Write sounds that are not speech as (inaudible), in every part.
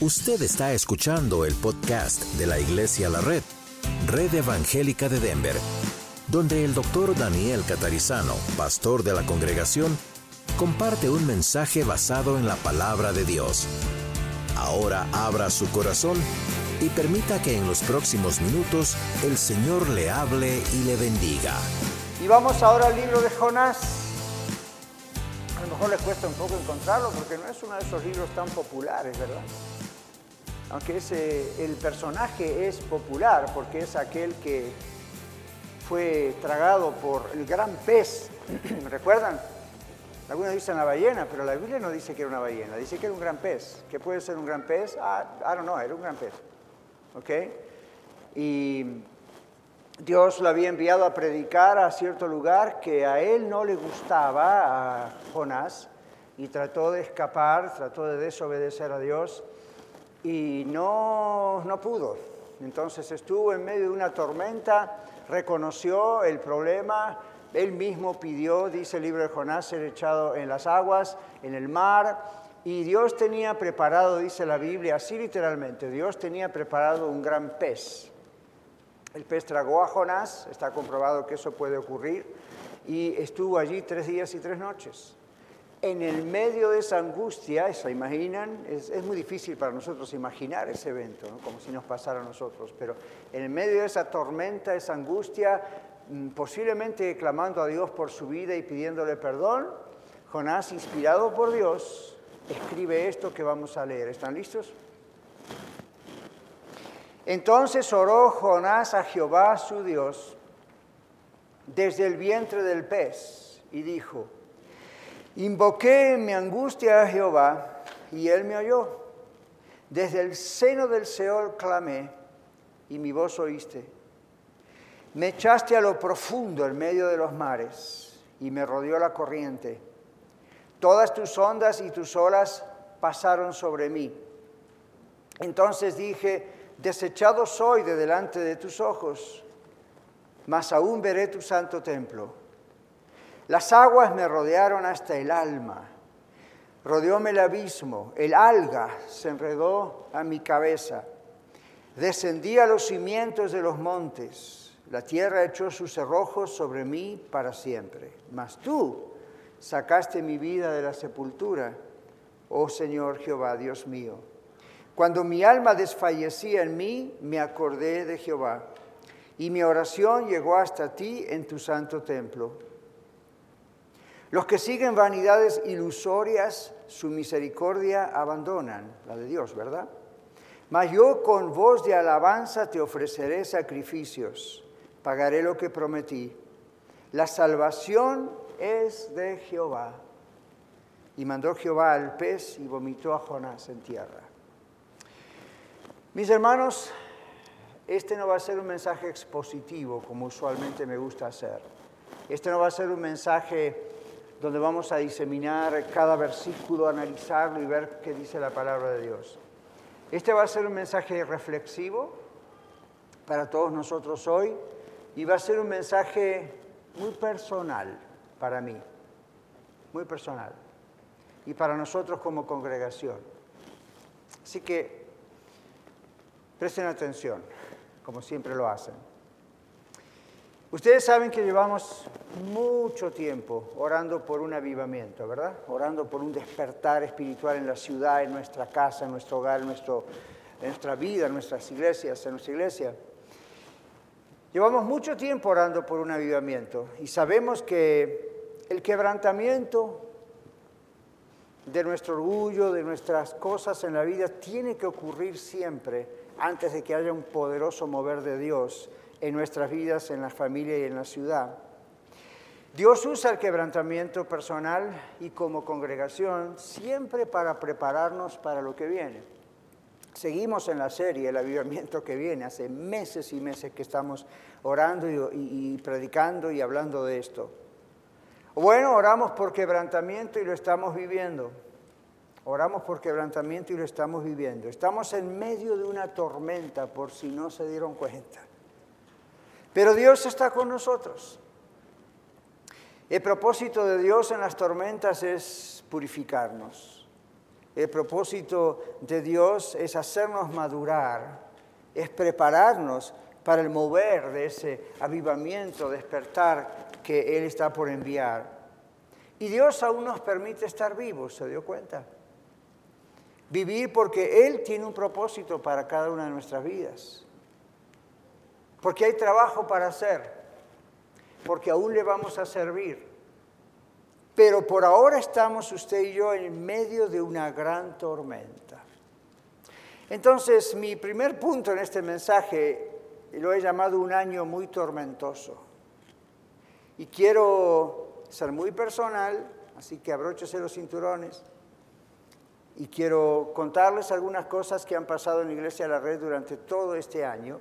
Usted está escuchando el podcast de la Iglesia La Red, Red Evangélica de Denver, donde el doctor Daniel Catarizano, pastor de la congregación, comparte un mensaje basado en la palabra de Dios. Ahora abra su corazón y permita que en los próximos minutos el Señor le hable y le bendiga. Y vamos ahora al libro de Jonás. A lo mejor le cuesta un poco encontrarlo porque no es uno de esos libros tan populares, ¿verdad? Aunque ese, el personaje es popular porque es aquel que fue tragado por el gran pez. (clears throat) ¿Recuerdan? Algunos dicen la ballena, pero la Biblia no dice que era una ballena, dice que era un gran pez. ¿Qué puede ser un gran pez? Ah, I don't know, era un gran pez. ¿Ok? Y Dios lo había enviado a predicar a cierto lugar que a él no le gustaba, a Jonás, y trató de escapar, trató de desobedecer a Dios y no, no pudo. Entonces estuvo en medio de una tormenta, reconoció el problema, él mismo pidió, dice el libro de Jonás, ser echado en las aguas, en el mar, y Dios tenía preparado, dice la Biblia, así literalmente, Dios tenía preparado un gran pez. El pez tragó a Jonás, está comprobado que eso puede ocurrir, y estuvo allí tres días y tres noches. En el medio de esa angustia, ¿se imaginan? Es, muy difícil para nosotros imaginar ese evento, como si nos pasara a nosotros, pero en el medio de esa tormenta, esa angustia, Mm, posiblemente clamando a Dios por su vida y pidiéndole perdón, Jonás, inspirado por Dios, escribe esto que vamos a leer. ¿Están listos? Entonces oró Jonás a Jehová su Dios desde el vientre del pez y dijo, invoqué en mi angustia a Jehová y él me oyó. Desde el seno del Seol clamé y mi voz oíste. Me echaste a lo profundo en medio de los mares y me rodeó la corriente. Todas tus ondas y tus olas pasaron sobre mí. Entonces dije, desechado soy de delante de tus ojos, mas aún veré tu santo templo. Las aguas me rodearon hasta el alma. Rodeóme el abismo, el alga se enredó a mi cabeza. Descendí a los cimientos de los montes la tierra echó sus cerrojos sobre mí para siempre. Mas tú sacaste mi vida de la sepultura, oh Señor Jehová, Dios mío. Cuando mi alma desfallecía en mí, me acordé de Jehová, y mi oración llegó hasta ti en tu santo templo. Los que siguen vanidades ilusorias, su misericordia abandonan, la de Dios, ¿verdad? Mas yo con voz de alabanza te ofreceré sacrificios pagaré lo que prometí. La salvación es de Jehová. Y mandó Jehová al pez y vomitó a Jonás en tierra. Mis hermanos, este no va a ser un mensaje expositivo como usualmente me gusta hacer. Este no va a ser un mensaje donde vamos a diseminar cada versículo, analizarlo y ver qué dice la palabra de Dios. Este va a ser un mensaje reflexivo para todos nosotros hoy y va a ser un mensaje muy personal para mí, muy personal, y para nosotros como congregación. Así que presten atención, como siempre lo hacen. Ustedes saben que llevamos mucho tiempo orando por un avivamiento, ¿verdad? Orando por un despertar espiritual en la ciudad, en nuestra casa, en nuestro hogar, en, nuestra vida, en nuestras iglesias, en nuestra iglesia. Llevamos mucho tiempo orando por un avivamiento y sabemos que el quebrantamiento de nuestro orgullo, de nuestras cosas en la vida, tiene que ocurrir siempre antes de que haya un poderoso mover de Dios en nuestras vidas, en la familia y en la ciudad. Dios usa el quebrantamiento personal y como congregación siempre para prepararnos para lo que viene. Seguimos en la serie El avivamiento que viene, hace meses y meses que estamos orando y, predicando y hablando de esto. Bueno, oramos por quebrantamiento y lo estamos viviendo. Oramos por quebrantamiento y lo estamos viviendo. Estamos en medio de una tormenta, por si no se dieron cuenta. Pero Dios está con nosotros. El propósito de Dios en las tormentas es purificarnos El propósito de Dios es hacernos madurar, es prepararnos para el mover de ese avivamiento, despertar que Él está por enviar. Y Dios aún nos permite estar vivos, ¿se dio cuenta? Vivir porque Él tiene un propósito para cada una de nuestras vidas. Porque hay trabajo para hacer. Porque aún le vamos a servir. Pero por ahora estamos usted y yo en medio de una gran tormenta. Entonces, mi primer punto en este mensaje lo he llamado un año muy tormentoso. Y quiero ser muy personal, así que abróchese los cinturones. Y quiero contarles algunas cosas que han pasado en Iglesia de la Red durante todo este año.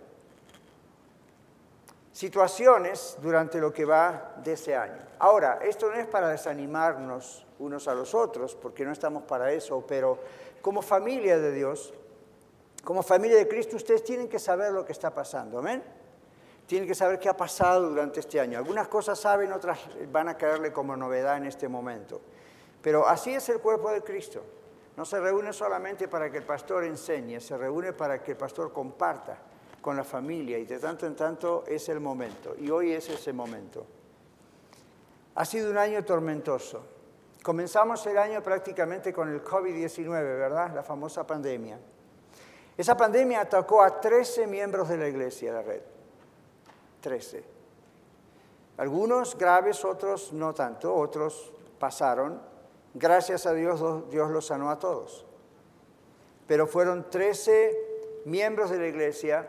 Situaciones durante lo que va de ese año. Ahora, esto no es para desanimarnos unos a los otros, porque no estamos para eso, pero como familia de Dios, como familia de Cristo, ustedes tienen que saber lo que está pasando, amén. Tienen que saber qué ha pasado durante este año. Algunas cosas saben, otras van a caerle como novedad en este momento. Pero así es el cuerpo de Cristo. No se reúne solamente para que el pastor enseñe, se reúne para que el pastor comparta con la familia y de tanto en tanto es el momento. Y hoy es ese momento. Ha sido un año tormentoso. Comenzamos el año prácticamente con el COVID-19, ¿verdad? La famosa pandemia. Esa pandemia atacó a 13 miembros de la iglesia la red. 13. Algunos graves, otros no tanto, otros pasaron. Gracias a Dios, Dios los sanó a todos. Pero fueron 13 miembros de la iglesia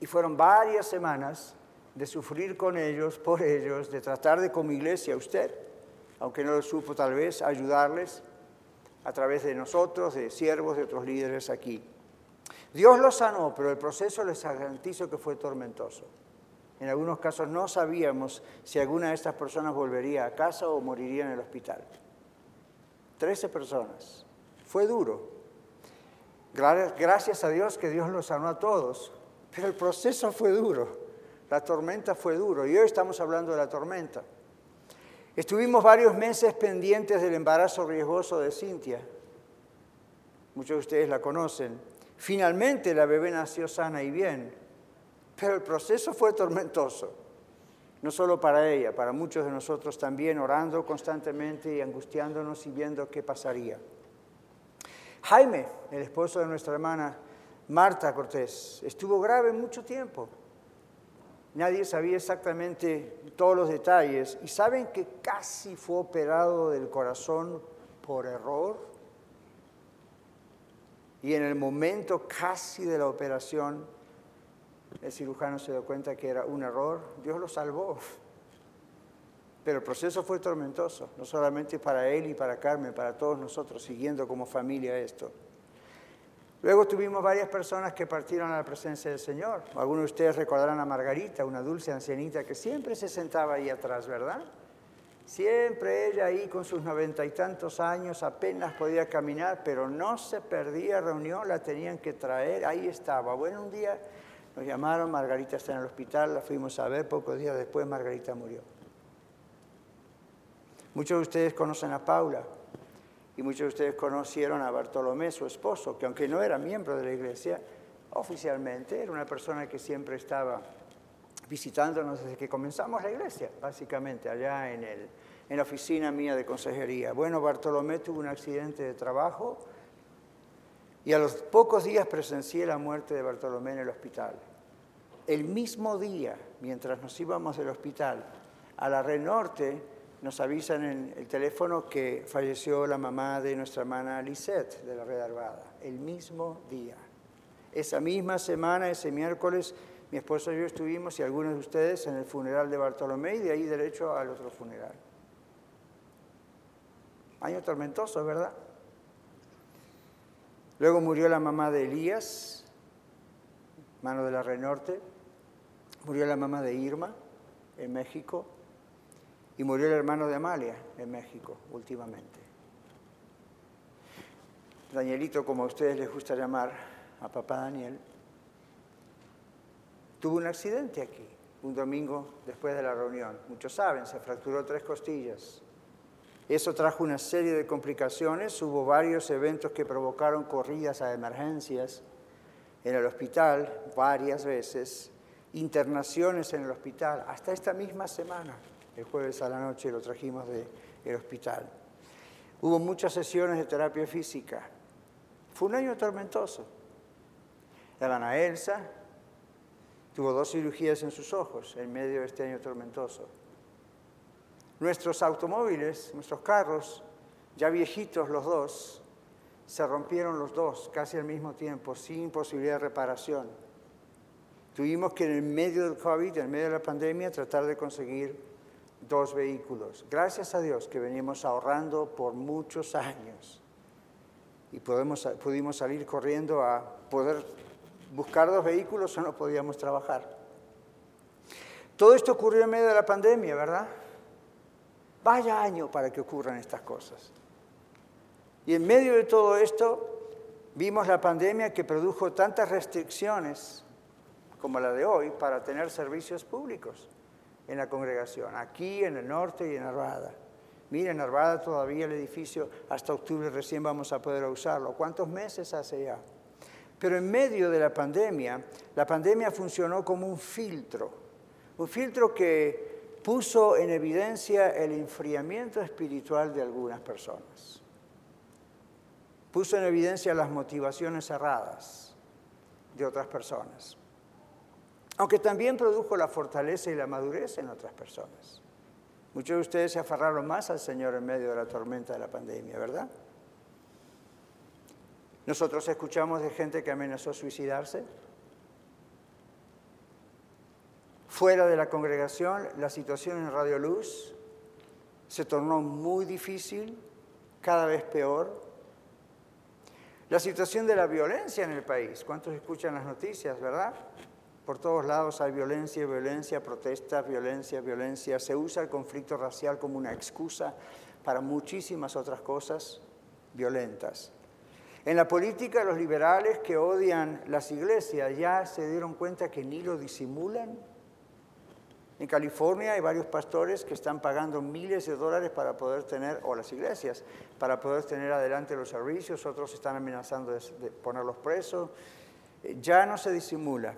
y fueron varias semanas de sufrir con ellos, por ellos, de tratar de como iglesia usted, aunque no lo supo tal vez, ayudarles a través de nosotros, de siervos, de otros líderes aquí. Dios los sanó, pero el proceso les garantizo que fue tormentoso. En algunos casos no sabíamos si alguna de estas personas volvería a casa o moriría en el hospital. Trece personas. Fue duro. Gracias a Dios que Dios los sanó a todos, pero el proceso fue duro. La tormenta fue duro y hoy estamos hablando de la tormenta. Estuvimos varios meses pendientes del embarazo riesgoso de Cintia. Muchos de ustedes la conocen. Finalmente la bebé nació sana y bien, pero el proceso fue tormentoso, no solo para ella, para muchos de nosotros también, orando constantemente y angustiándonos y viendo qué pasaría. Jaime, el esposo de nuestra hermana Marta Cortés, estuvo grave mucho tiempo. Nadie sabía exactamente todos los detalles y saben que casi fue operado del corazón por error y en el momento casi de la operación, el cirujano se dio cuenta que era un error. Dios lo salvó. Pero el proceso fue tormentoso, no solamente para él y para Carmen, para todos nosotros, siguiendo como familia esto. Luego tuvimos varias personas que partieron a la presencia del Señor. Algunos de ustedes recordarán a Margarita, una dulce ancianita que siempre se sentaba ahí atrás, ¿verdad? Siempre ella ahí con sus noventa y tantos años apenas podía caminar, pero no se perdía reunión, la tenían que traer, ahí estaba. Bueno, un día nos llamaron, Margarita está en el hospital, la fuimos a ver, pocos días después Margarita murió. Muchos de ustedes conocen a Paula y muchos de ustedes conocieron a Bartolomé, su esposo, que aunque no era miembro de la iglesia, oficialmente era una persona que siempre estaba visitándonos desde que comenzamos la iglesia, básicamente, allá en, el, en la oficina mía de consejería. Bueno, Bartolomé tuvo un accidente de trabajo y a los pocos días presencié la muerte de Bartolomé en el hospital. El mismo día, mientras nos íbamos del hospital a la Red Norte, nos avisan en el teléfono que falleció la mamá de nuestra hermana Lisette de la Red Arvada. El mismo día. Esa misma semana, ese miércoles, mi esposo y yo estuvimos, y algunos de ustedes, en el funeral de Bartolomé y de ahí derecho al otro funeral. Año tormentoso, ¿verdad? Luego murió la mamá de Elías, mano de la Renorte. Murió la mamá de Irma en México. Y murió el hermano de Amalia en México últimamente. Danielito, como a ustedes les gusta llamar a papá Daniel, tuvo un accidente aquí, un domingo después de la reunión. Muchos saben, se fracturó tres costillas. Eso trajo una serie de complicaciones, hubo varios eventos que provocaron corridas a emergencias en el hospital varias veces, internaciones en el hospital, hasta esta misma semana, el jueves a la noche lo trajimos del hospital. Hubo muchas sesiones de terapia física. Fue un año tormentoso. La Elsa tuvo dos cirugías en sus ojos en medio de este año tormentoso. Nuestros automóviles, nuestros carros, ya viejitos los dos, se rompieron los dos casi al mismo tiempo, sin posibilidad de reparación. Tuvimos que en el medio del COVID, en medio de la pandemia, tratar de conseguir dos vehículos. Gracias a Dios que venimos ahorrando por muchos años y podemos, pudimos salir corriendo a poder buscar dos vehículos o no podíamos trabajar. Todo esto ocurrió en medio de la pandemia, ¿verdad? Vaya año para que ocurran estas cosas. Y en medio de todo esto vimos la pandemia que produjo tantas restricciones como la de hoy para tener servicios públicos en la congregación, aquí en el norte y en Arvada. Miren, en Arvada todavía el edificio hasta octubre recién vamos a poder usarlo. ¿Cuántos meses hace ya? Pero en medio de la pandemia, la pandemia funcionó como un filtro, un filtro que puso en evidencia el enfriamiento espiritual de algunas personas. Puso en evidencia las motivaciones erradas de otras personas. Aunque también produjo la fortaleza y la madurez en otras personas. Muchos de ustedes se aferraron más al Señor en medio de la tormenta de la pandemia, ¿verdad? Nosotros escuchamos de gente que amenazó suicidarse, Fuera de la congregación, la situación en Radio Luz se tornó muy difícil, cada vez peor. La situación de la violencia en el país, ¿cuántos escuchan las noticias, verdad? Por todos lados hay violencia, violencia, protestas, violencia, violencia. Se usa el conflicto racial como una excusa para muchísimas otras cosas violentas. En la política, los liberales que odian las iglesias ya se dieron cuenta que ni lo disimulan en California hay varios pastores que están pagando miles de dólares para poder tener, o las iglesias, para poder tener adelante los servicios, otros están amenazando de, ponerlos presos. Ya no se disimula.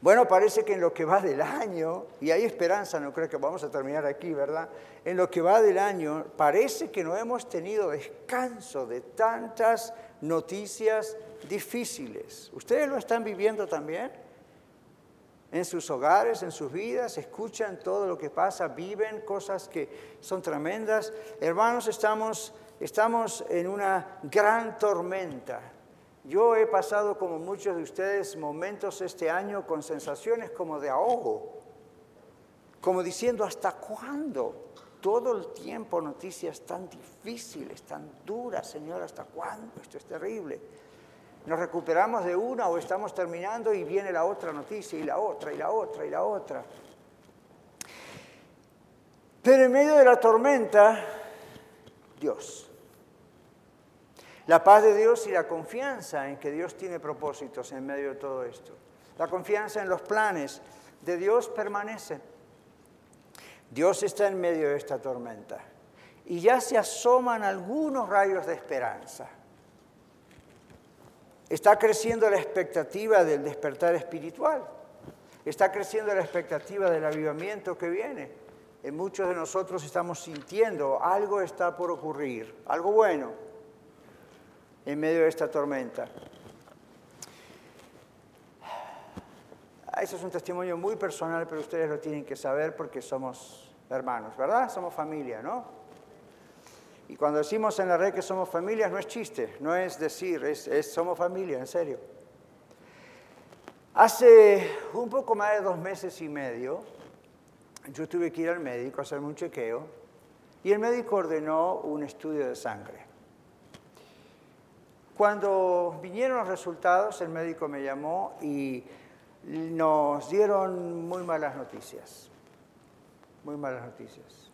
Bueno, parece que en lo que va del año, y hay esperanza, no creo que vamos a terminar aquí, ¿verdad? En lo que va del año, parece que no hemos tenido descanso de tantas noticias difíciles. ¿Ustedes lo están viviendo también? en sus hogares, en sus vidas, escuchan todo lo que pasa, viven cosas que son tremendas. Hermanos, estamos, estamos en una gran tormenta. Yo he pasado, como muchos de ustedes, momentos este año con sensaciones como de ahogo, como diciendo, ¿hasta cuándo? Todo el tiempo noticias tan difíciles, tan duras, Señor, ¿hasta cuándo? Esto es terrible nos recuperamos de una o estamos terminando y viene la otra noticia y la otra y la otra y la otra. Pero en medio de la tormenta, Dios. La paz de Dios y la confianza en que Dios tiene propósitos en medio de todo esto. La confianza en los planes de Dios permanece. Dios está en medio de esta tormenta y ya se asoman algunos rayos de esperanza. Está creciendo la expectativa del despertar espiritual. Está creciendo la expectativa del avivamiento que viene. En muchos de nosotros estamos sintiendo algo está por ocurrir, algo bueno, en medio de esta tormenta. Eso es un testimonio muy personal, pero ustedes lo tienen que saber porque somos hermanos, ¿verdad? Somos familia, ¿no? Y cuando decimos en la red que somos familia, no es chiste, no es decir, es, somos familia, en serio. Hace un poco más de dos meses y medio, yo tuve que ir al médico a hacerme un chequeo y el médico ordenó un estudio de sangre. Cuando vinieron los resultados, el médico me llamó y nos dieron muy malas noticias, muy malas noticias.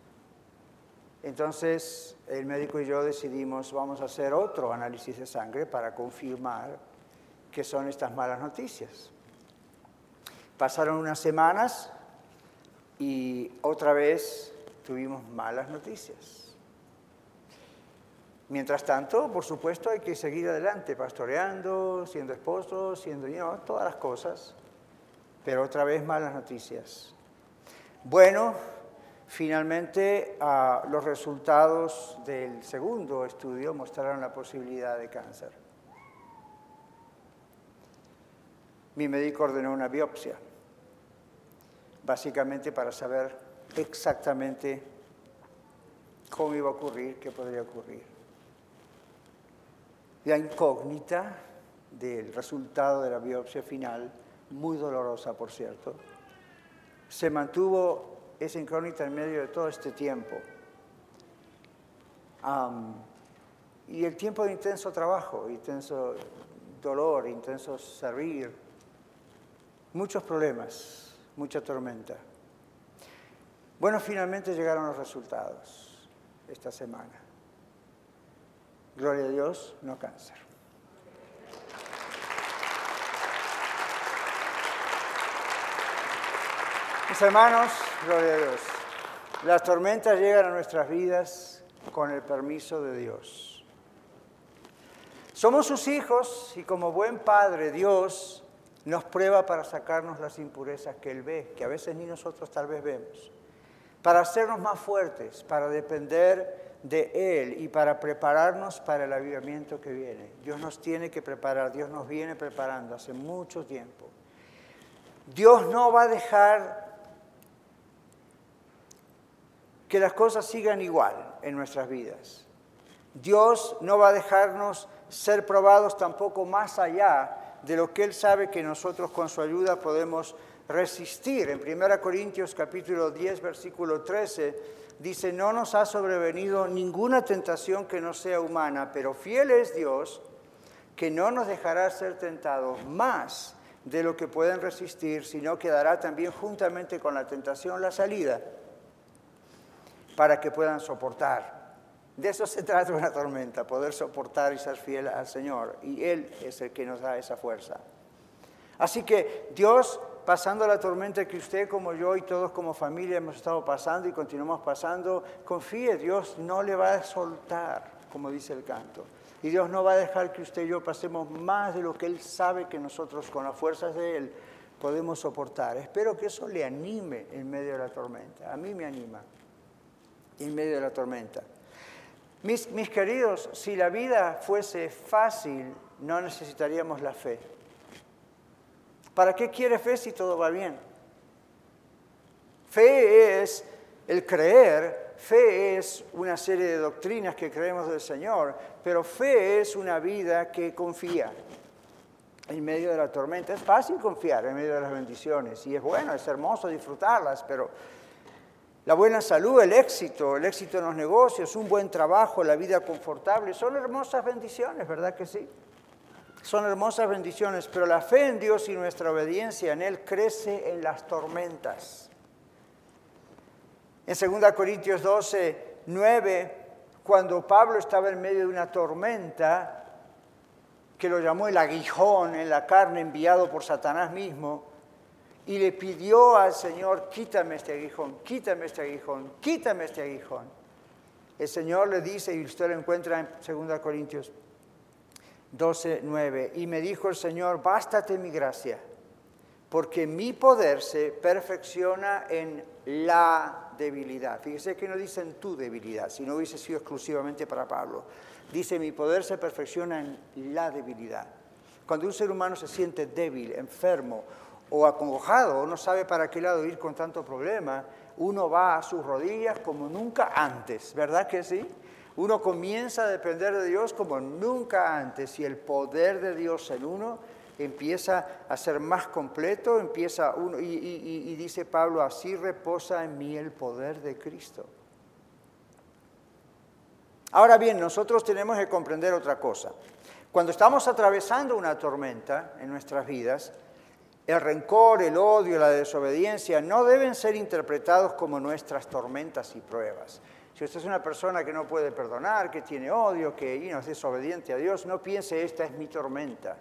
Entonces el médico y yo decidimos, vamos a hacer otro análisis de sangre para confirmar que son estas malas noticias. Pasaron unas semanas y otra vez tuvimos malas noticias. Mientras tanto, por supuesto, hay que seguir adelante, pastoreando, siendo esposo, siendo you todas las cosas. Pero otra vez malas noticias. Bueno, finalmente ah, los resultados del segundo estudio mostraron la posibilidad de cáncer. Mi médico ordenó una biopsia, básicamente para saber exactamente cómo iba a ocurrir, qué podría ocurrir. La incógnita del resultado de la biopsia final, muy dolorosa por cierto, se mantuvo esa incógnita en medio de todo este tiempo. y el tiempo de intenso trabajo, intenso dolor, intenso servir, muchos problemas, mucha tormenta. Bueno, finalmente llegaron los resultados esta semana. Gloria a Dios, no cáncer. Mis hermanos, gloria a Dios. Las tormentas llegan a nuestras vidas con el permiso de Dios. Somos sus hijos y como buen padre Dios nos prueba para sacarnos las impurezas que Él ve, que a veces ni nosotros tal vez vemos, para hacernos más fuertes, para depender de Él y para prepararnos para el avivamiento que viene. Dios nos tiene que preparar, Dios nos viene preparando hace mucho tiempo. Dios no va a dejar que las cosas sigan igual en nuestras vidas. Dios no va a dejarnos ser probados tampoco más allá de lo que Él sabe que nosotros con su ayuda podemos resistir. En 1 Corintios capítulo 10, versículo 13, dice, no nos ha sobrevenido ninguna tentación que no sea humana, pero fiel es Dios que no nos dejará ser tentados más de lo que pueden resistir, sino que dará también juntamente con la tentación la salida para que puedan soportar. De eso se (laughs) trata una tormenta, poder soportar y ser fiel al Señor. Y Él es el que nos da esa fuerza. Así que Dios, pasando la tormenta que usted como yo y todos como familia hemos estado pasando y continuamos pasando, confíe, Dios no le va a soltar, como dice el canto. Y Dios no va a dejar que usted y yo pasemos más de lo que Él sabe que nosotros con las fuerzas de Él podemos soportar. Espero que eso le anime en medio de la tormenta. A mí me anima en medio de la tormenta. Mis, queridos, si la vida fuese fácil, no necesitaríamos la fe. ¿Para qué quiere fe si todo va bien? Fe es el creer, fe es una serie de doctrinas que creemos del Señor, pero fe es una vida que confía en medio de la tormenta. Es fácil confiar en medio de las bendiciones y es bueno, es hermoso disfrutarlas, pero la buena salud, el éxito, el éxito en los negocios, un buen trabajo, la vida confortable, son hermosas bendiciones, ¿verdad que sí? Son hermosas bendiciones, pero la fe en Dios y nuestra obediencia en Él crece en las tormentas. En 2 Corintios 12, 9, cuando Pablo estaba en medio de una tormenta, que lo llamó el aguijón en la carne enviado por Satanás mismo, y le pidió al Señor, quítame este aguijón, quítame este aguijón, quítame este aguijón. El Señor le dice, y usted lo encuentra en 2 Corintios 12, 9, y me dijo el Señor, bástate mi gracia, porque mi poder se perfecciona en la debilidad. Fíjese que no dice en tu debilidad, si no hubiese sido exclusivamente para Pablo. Dice, mi poder se perfecciona en la debilidad. Cuando un ser humano se siente débil, enfermo, o acongojado, o no sabe para qué lado ir con tanto problema, uno va a sus rodillas como nunca antes, ¿verdad que sí? Uno comienza a depender de Dios como nunca antes y el poder de Dios en uno empieza a ser más completo, empieza uno, y, y dice Pablo, así reposa en mí el poder de Cristo. Ahora bien, nosotros tenemos que comprender otra cosa. Cuando estamos atravesando una tormenta en nuestras vidas, el rencor, el odio, la desobediencia no deben ser interpretados como nuestras tormentas y pruebas. Si usted es una persona que no puede perdonar, que tiene odio, que no es desobediente a Dios, no piense esta es mi tormenta.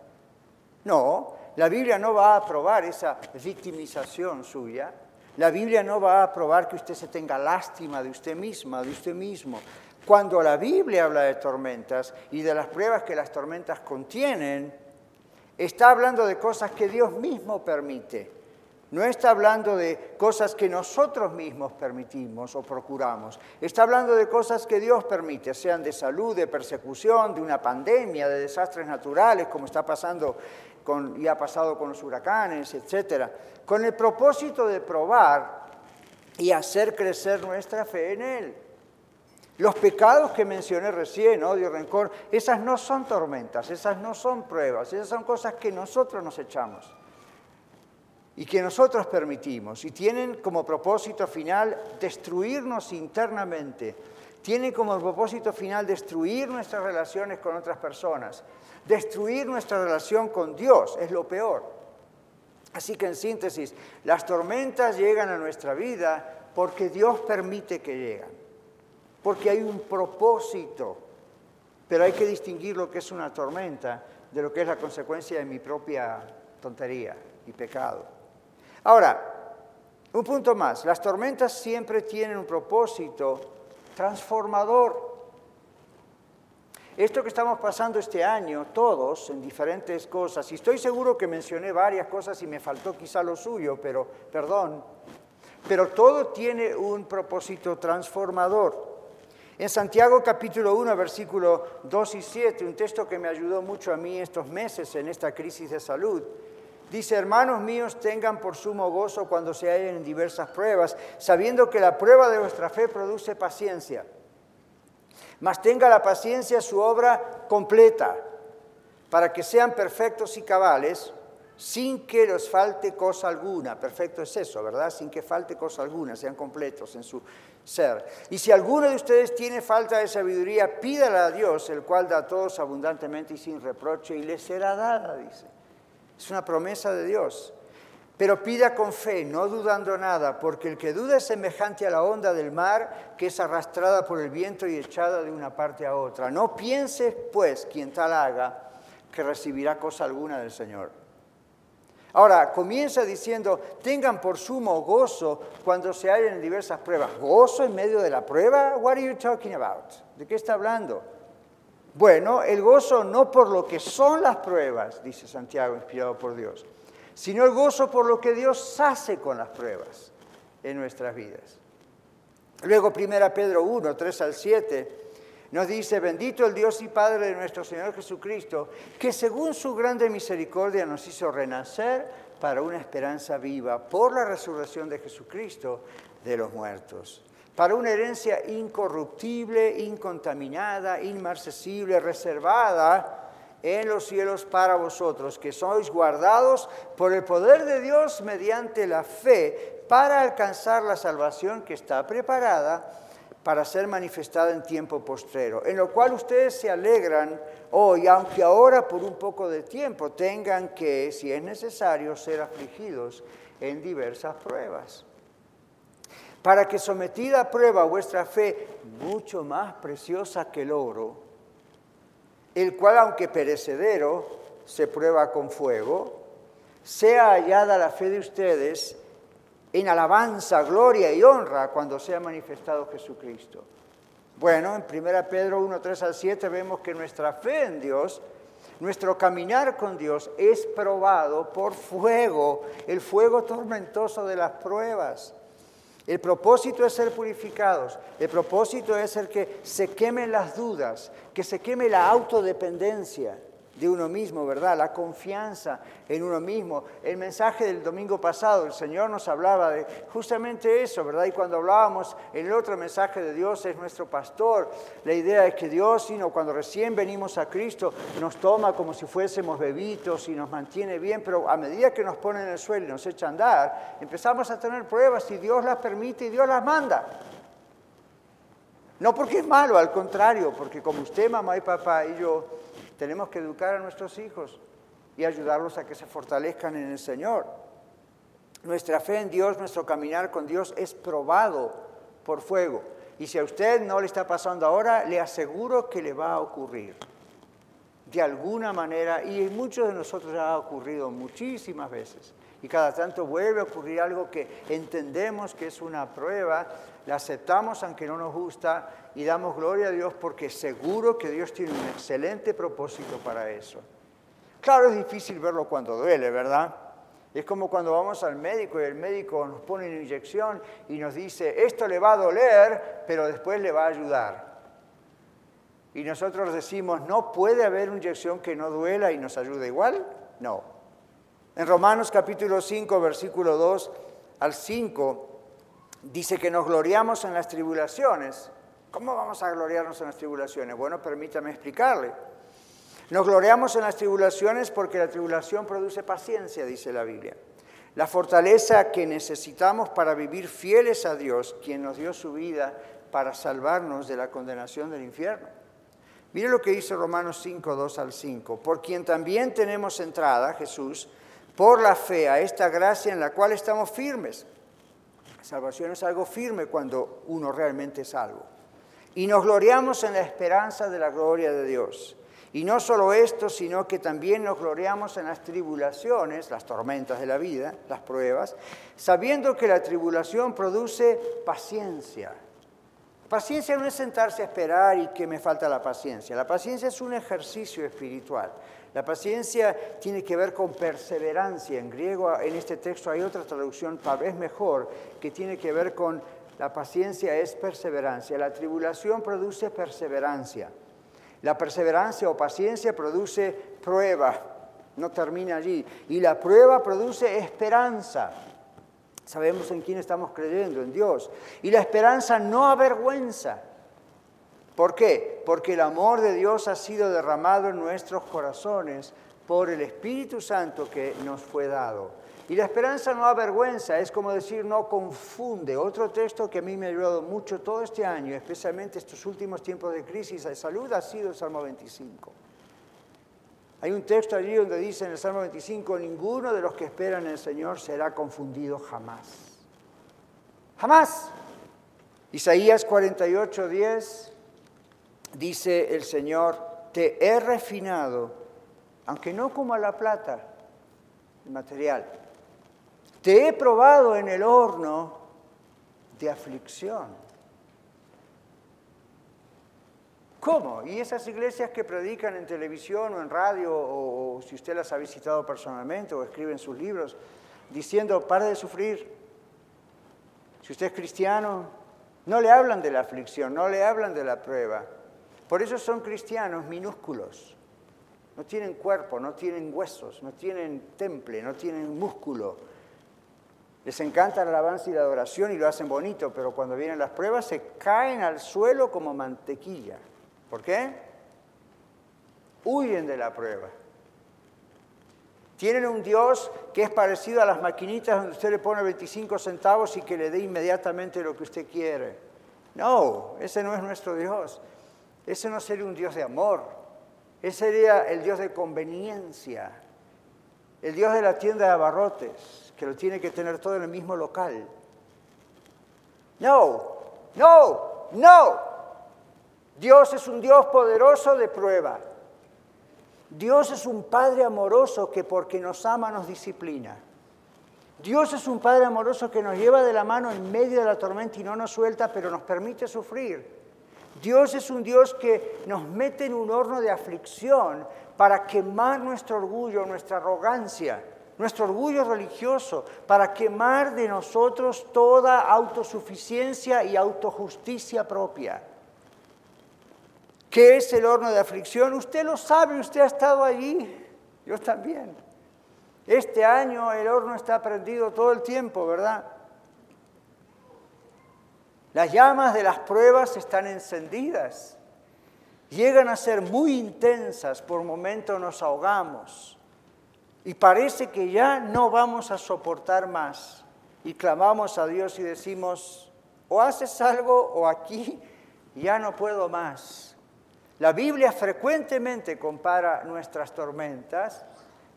No, la Biblia no va a aprobar esa victimización suya. La Biblia no va a aprobar que usted se tenga lástima de usted misma, de usted mismo. Cuando la Biblia habla de tormentas y de las pruebas que las tormentas contienen, está hablando de cosas que Dios mismo permite. No está hablando de cosas que nosotros mismos permitimos o procuramos. Está hablando de cosas que Dios permite, sean de salud, de persecución, de una pandemia, de desastres naturales, como está pasando con, y ha pasado con los huracanes, etc. Con el propósito de probar y hacer crecer nuestra fe en Él. Los pecados que mencioné recién, odio, rencor, esas no son tormentas, esas no son pruebas, esas son cosas que nosotros nos echamos y que nosotros permitimos. Y tienen como propósito final destruirnos internamente, tienen como propósito final destruir nuestras relaciones con otras personas, destruir nuestra relación con Dios, es lo peor. Así que en síntesis, las tormentas llegan a nuestra vida porque Dios permite que lleguen, porque hay un propósito, pero hay que distinguir lo que es una tormenta de lo que es la consecuencia de mi propia tontería y pecado. Ahora, un punto más, las tormentas siempre tienen un propósito transformador. Esto que estamos pasando este año, todos, en diferentes cosas, y estoy seguro que mencioné varias cosas y me faltó quizá lo suyo, pero perdón, pero todo tiene un propósito transformador. En Santiago capítulo 1, versículo 2 y 7, un texto que me ayudó mucho a mí estos meses en esta crisis de salud, Dice, hermanos míos, tengan por sumo gozo cuando se hallen en diversas pruebas, sabiendo que la prueba de vuestra fe produce paciencia. Mas tenga la paciencia su obra completa, para que sean perfectos y cabales, sin que les falte cosa alguna. Perfecto es eso, ¿verdad? Sin que falte cosa alguna, sean completos en su ser. Y si alguno de ustedes tiene falta de sabiduría, pídala a Dios, el cual da a todos abundantemente y sin reproche, y les será dada, dice. Es una promesa de Dios. Pero pida con fe, no dudando nada, porque el que duda es semejante a la onda del mar que es arrastrada por el viento y echada de una parte a otra. No piense, pues, quien tal haga, que recibirá cosa alguna del Señor. Ahora, comienza diciendo, tengan por sumo gozo cuando se hallen en diversas pruebas. ¿Gozo en medio de la prueba? What are you talking about? ¿De qué está hablando? Bueno, el gozo no por lo que son las pruebas, dice Santiago, inspirado por Dios, sino el gozo por lo que Dios hace con las pruebas en nuestras vidas. Luego, 1 Pedro 1, 3 al 7, nos dice, bendito el Dios y Padre de nuestro Señor Jesucristo, que según su grande misericordia nos hizo renacer para una esperanza viva por la resurrección de Jesucristo de los muertos para una herencia incorruptible, incontaminada, inmarcesible, reservada en los cielos para vosotros, que sois guardados por el poder de Dios mediante la fe para alcanzar la salvación que está preparada para ser manifestada en tiempo postrero, en lo cual ustedes se alegran hoy, aunque ahora por un poco de tiempo tengan que, si es necesario, ser afligidos en diversas pruebas para que sometida a prueba vuestra fe, mucho más preciosa que el oro, el cual aunque perecedero, se prueba con fuego, sea hallada la fe de ustedes en alabanza, gloria y honra cuando sea manifestado Jesucristo. Bueno, en 1 Pedro 1, 3 al 7 vemos que nuestra fe en Dios, nuestro caminar con Dios es probado por fuego, el fuego tormentoso de las pruebas. El propósito es ser purificados. El propósito es el que se quemen las dudas, que se queme la autodependencia de uno mismo, ¿verdad? La confianza en uno mismo. El mensaje del domingo pasado, el Señor nos hablaba de justamente eso, ¿verdad? Y cuando hablábamos el otro mensaje de Dios es nuestro pastor, la idea es que Dios, sino cuando recién venimos a Cristo, nos toma como si fuésemos bebitos y nos mantiene bien, pero a medida que nos pone en el suelo y nos echa a andar, empezamos a tener pruebas y Dios las permite y Dios las manda. No porque es malo, al contrario, porque como usted, mamá y papá y yo, tenemos que educar a nuestros hijos y ayudarlos a que se fortalezcan en el Señor. Nuestra fe en Dios, nuestro caminar con Dios es probado por fuego. Y si a usted no le está pasando ahora, le aseguro que le va a ocurrir. de alguna manera, y muchos de nosotros ya ha ocurrido muchísimas veces, y cada tanto vuelve a ocurrir algo que entendemos que es una prueba, la aceptamos aunque no nos gusta y damos gloria a Dios porque seguro que Dios tiene un excelente propósito para eso. Claro, es difícil verlo cuando duele, ¿verdad? Es como cuando vamos al médico y el médico nos pone una inyección y nos dice, esto le va a doler, pero después le va a ayudar. Y nosotros decimos, ¿no puede haber una inyección que no duela y nos ayude igual? No. En Romanos capítulo 5, versículo 2 al 5, dice que nos gloriamos en las tribulaciones. ¿Cómo vamos a gloriarnos en las tribulaciones? Bueno, permítame explicarle. Nos gloriamos en las tribulaciones porque la tribulación produce paciencia, dice la Biblia. La fortaleza que necesitamos para vivir fieles a Dios, quien nos dio su vida para salvarnos de la condenación del infierno. Mire lo que dice Romanos 5, 2 al 5. Por quien también tenemos entrada, Jesús, por la fe a esta gracia en la cual estamos firmes. Salvación es algo firme cuando uno realmente es salvo. Y nos gloriamos en la esperanza de la gloria de Dios. Y no solo esto, sino que también nos gloriamos en las tribulaciones, las tormentas de la vida, las pruebas, sabiendo que la tribulación produce paciencia. Paciencia no es sentarse a esperar y que me falta la paciencia. La paciencia es un ejercicio espiritual. La paciencia tiene que ver con perseverancia. En griego, en este texto hay otra traducción, tal vez mejor, que tiene que ver con la paciencia es perseverancia. La tribulación produce perseverancia. La perseverancia o paciencia produce prueba, no termina allí. Y la prueba produce esperanza. Sabemos en quién estamos creyendo, en Dios. Y la esperanza no avergüenza. ¿Por qué? Porque el amor de Dios ha sido derramado en nuestros corazones por el Espíritu Santo que nos fue dado. Y la esperanza no avergüenza, es como decir, no confunde. Otro texto que a mí me ha ayudado mucho todo este año, especialmente estos últimos tiempos de crisis de salud, ha sido el Salmo 25. Hay un texto allí donde dice en el Salmo 25, ninguno de los que esperan en el Señor será confundido jamás. Jamás. Isaías 48, 10 dice el Señor, te he refinado, aunque no como a la plata, el material, te he probado en el horno de aflicción. ¿Cómo? Y esas iglesias que predican en televisión o en radio, o, si usted las ha visitado personalmente o escribe en sus libros, diciendo, para de sufrir. Si usted es cristiano, no le hablan de la aflicción, no le hablan de la prueba. Por eso son cristianos minúsculos. No tienen cuerpo, no tienen huesos, no tienen temple, no tienen músculo les encanta la alabanza y la adoración y lo hacen bonito, pero cuando vienen las pruebas se caen al suelo como mantequilla. ¿Por qué? Huyen de la prueba. Tienen un Dios que es parecido a las maquinitas donde usted le pone 25 centavos y que le dé inmediatamente lo que usted quiere. No, ese no es nuestro Dios. Ese no sería un Dios de amor. Ese sería el Dios de conveniencia. El Dios de la tienda de abarrotes que lo tiene que tener todo en el mismo local. No, no, no. Dios es un Dios poderoso de prueba. Dios es un Padre amoroso que porque nos ama nos disciplina. Dios es un Padre amoroso que nos lleva de la mano en medio de la tormenta y no nos suelta, pero nos permite sufrir. Dios es un Dios que nos mete en un horno de aflicción para quemar nuestro orgullo, nuestra arrogancia nuestro orgullo religioso, para quemar de nosotros toda autosuficiencia y autojusticia propia. ¿Qué es el horno de aflicción? Usted lo sabe, usted ha estado allí, yo también. Este año el horno está prendido todo el tiempo, ¿verdad? Las llamas de las pruebas están encendidas, llegan a ser muy intensas, por momentos nos ahogamos y parece que ya no vamos a soportar más. Y clamamos a Dios y decimos, o haces algo o aquí ya no puedo más. La Biblia frecuentemente compara nuestras tormentas,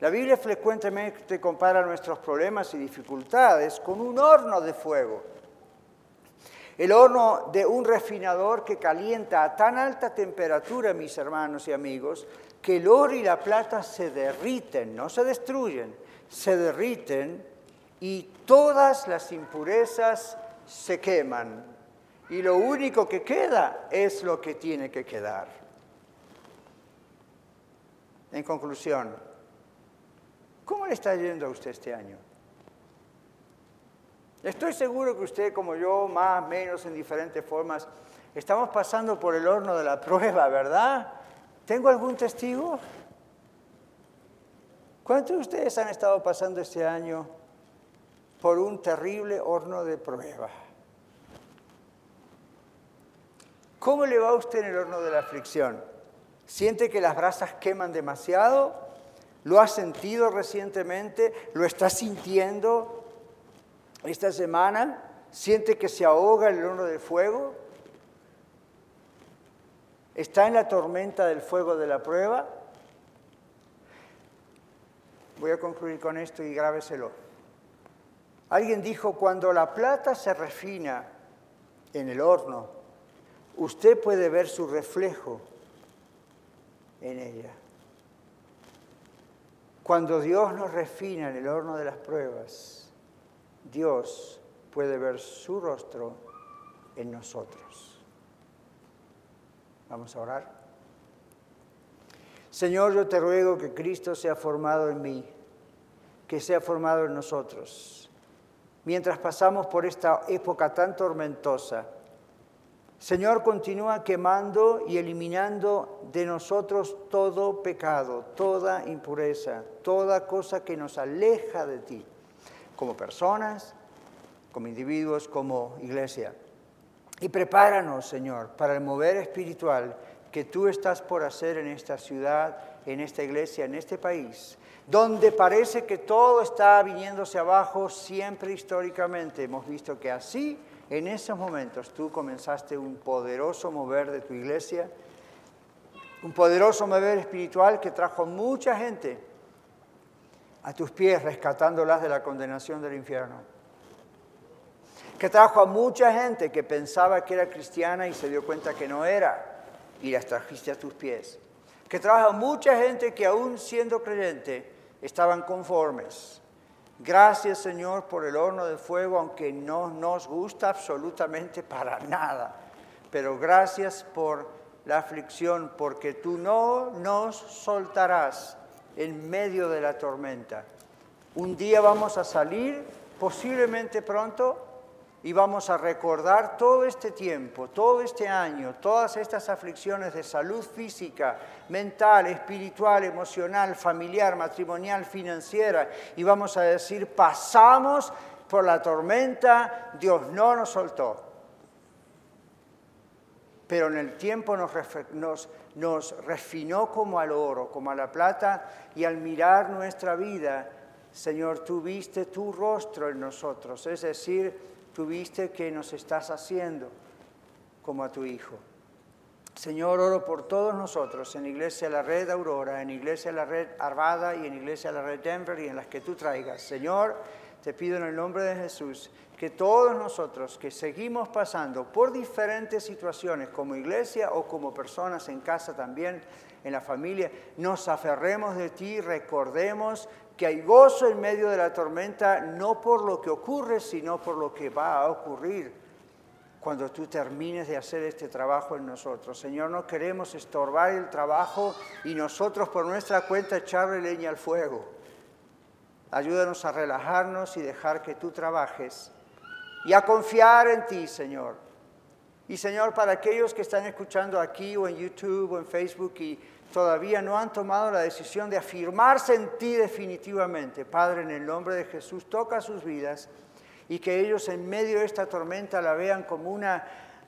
la Biblia frecuentemente compara nuestros problemas y dificultades con un horno de fuego. El horno de un refinador que calienta a tan alta temperatura, mis hermanos y amigos, que el oro y la plata se derriten, no se destruyen, se derriten y todas las impurezas se queman. Y lo único que queda es lo que tiene que quedar. En conclusión, ¿cómo le está yendo a usted este año? Estoy seguro que usted, como yo, más, menos, en diferentes formas, estamos pasando por el horno de la prueba, ¿verdad? ¿Tengo algún testigo? ¿Cuántos de ustedes han estado pasando este año por un terrible horno de prueba? ¿Cómo le va a usted en el horno de la aflicción? ¿Siente que las brasas queman demasiado? ¿Lo ha sentido recientemente? ¿Lo está sintiendo? esta semana siente que se ahoga el horno del fuego, está en la tormenta del fuego de la prueba. Voy a concluir con esto y grábeselo. Alguien dijo, cuando la plata se refina en el horno, usted puede ver su reflejo en ella. Cuando Dios nos refina en el horno de las pruebas, Dios puede ver su rostro en nosotros. Vamos a orar. Señor, yo te ruego que Cristo sea formado en mí, que sea formado en nosotros. Mientras pasamos por esta época tan tormentosa, Señor, continúa quemando y eliminando de nosotros todo pecado, toda impureza, toda cosa que nos aleja de ti como personas, como individuos, como iglesia. Y prepáranos, Señor, para el mover espiritual que tú estás por hacer en esta ciudad, en esta iglesia, en este país, donde parece que todo está viniéndose abajo siempre históricamente. Hemos visto que así, en esos momentos, tú comenzaste un poderoso mover de tu iglesia, un poderoso mover espiritual que trajo mucha gente a tus pies rescatándolas de la condenación del infierno. Que trajo a mucha gente que pensaba que era cristiana y se dio cuenta que no era y las trajiste a tus pies. Que trajo a mucha gente que aún siendo creyente estaban conformes. Gracias Señor por el horno de fuego, aunque no nos gusta absolutamente para nada. Pero gracias por la aflicción, porque tú no nos soltarás en medio de la tormenta. Un día vamos a salir, posiblemente pronto, y vamos a recordar todo este tiempo, todo este año, todas estas aflicciones de salud física, mental, espiritual, emocional, familiar, matrimonial, financiera, y vamos a decir, pasamos por la tormenta, Dios no nos soltó. Pero en el tiempo nos, nos, refinó como al oro, como a la plata, y al mirar nuestra vida, Señor, tú viste tu rostro en nosotros, es decir, tú viste que nos estás haciendo como a tu Hijo. Señor, oro por todos nosotros en Iglesia La Red Aurora, en Iglesia La Red Arvada y en Iglesia La Red Denver y en las que tú traigas. Señor, te pido en el nombre de Jesús que todos nosotros que seguimos pasando por diferentes situaciones como iglesia o como personas en casa también, en la familia, nos aferremos de ti, recordemos que hay gozo en medio de la tormenta, no por lo que ocurre, sino por lo que va a ocurrir cuando tú termines de hacer este trabajo en nosotros. Señor, no queremos estorbar el trabajo y nosotros por nuestra cuenta echarle leña al fuego. Ayúdanos a relajarnos y dejar que tú trabajes y a confiar en ti, Señor. Y Señor, para aquellos que están escuchando aquí o en YouTube o en Facebook y todavía no han tomado la decisión de afirmarse en ti definitivamente, Padre, en el nombre de Jesús, toca sus vidas y que ellos en medio de esta tormenta la vean como una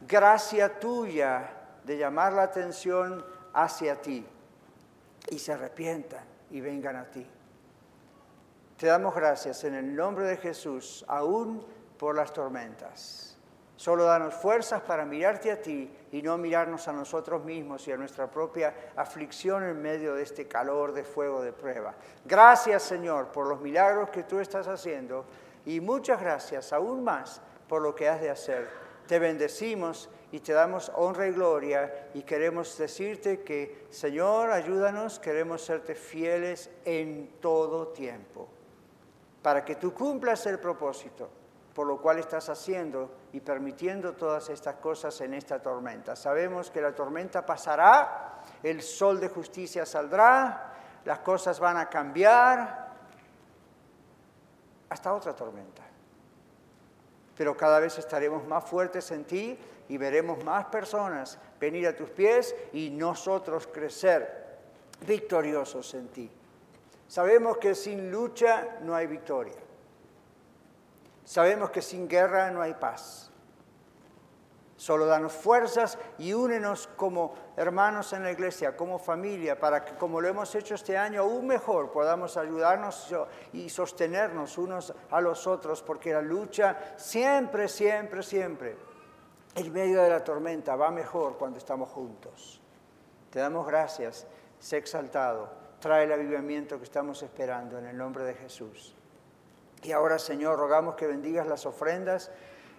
gracia tuya de llamar la atención hacia ti y se arrepientan y vengan a ti. Te damos gracias en el nombre de Jesús, aún por las tormentas. Solo danos fuerzas para mirarte a ti y no mirarnos a nosotros mismos y a nuestra propia aflicción en medio de este calor de fuego de prueba. Gracias Señor por los milagros que tú estás haciendo y muchas gracias aún más por lo que has de hacer. te bendecimos y te damos honra y gloria y queremos decirte que, Señor, ayúdanos, queremos serte fieles en todo tiempo, para que tú cumplas el propósito por lo cual estás haciendo y permitiendo todas estas cosas en esta tormenta. Sabemos que la tormenta pasará, el sol de justicia saldrá, las cosas van a cambiar, hasta otra tormenta. Pero cada vez estaremos más fuertes en ti y veremos más personas venir a tus pies y nosotros crecer victoriosos en ti. Sabemos que sin lucha no hay victoria. Sabemos que sin guerra no hay paz. Solo danos fuerzas y únenos como hermanos en la iglesia, como familia, para que como lo hemos hecho este año, aún mejor podamos ayudarnos y sostenernos unos a los otros, porque la lucha siempre, siempre, siempre, en medio de la tormenta, va mejor cuando estamos juntos. Te damos gracias, sé exaltado, trae el avivamiento que estamos esperando en el nombre de Jesús. Y ahora, Señor, rogamos que bendigas las ofrendas,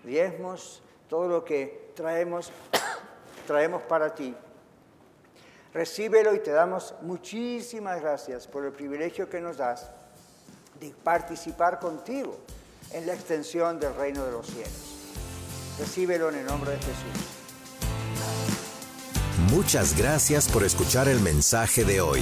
diezmos, todo lo que traemos, (coughs) traemos para ti. Recíbelo y te damos muchísimas gracias por el privilegio que nos das de participar contigo en la extensión del reino de los cielos. Recíbelo en el nombre de Jesús. Muchas gracias por escuchar el mensaje de hoy.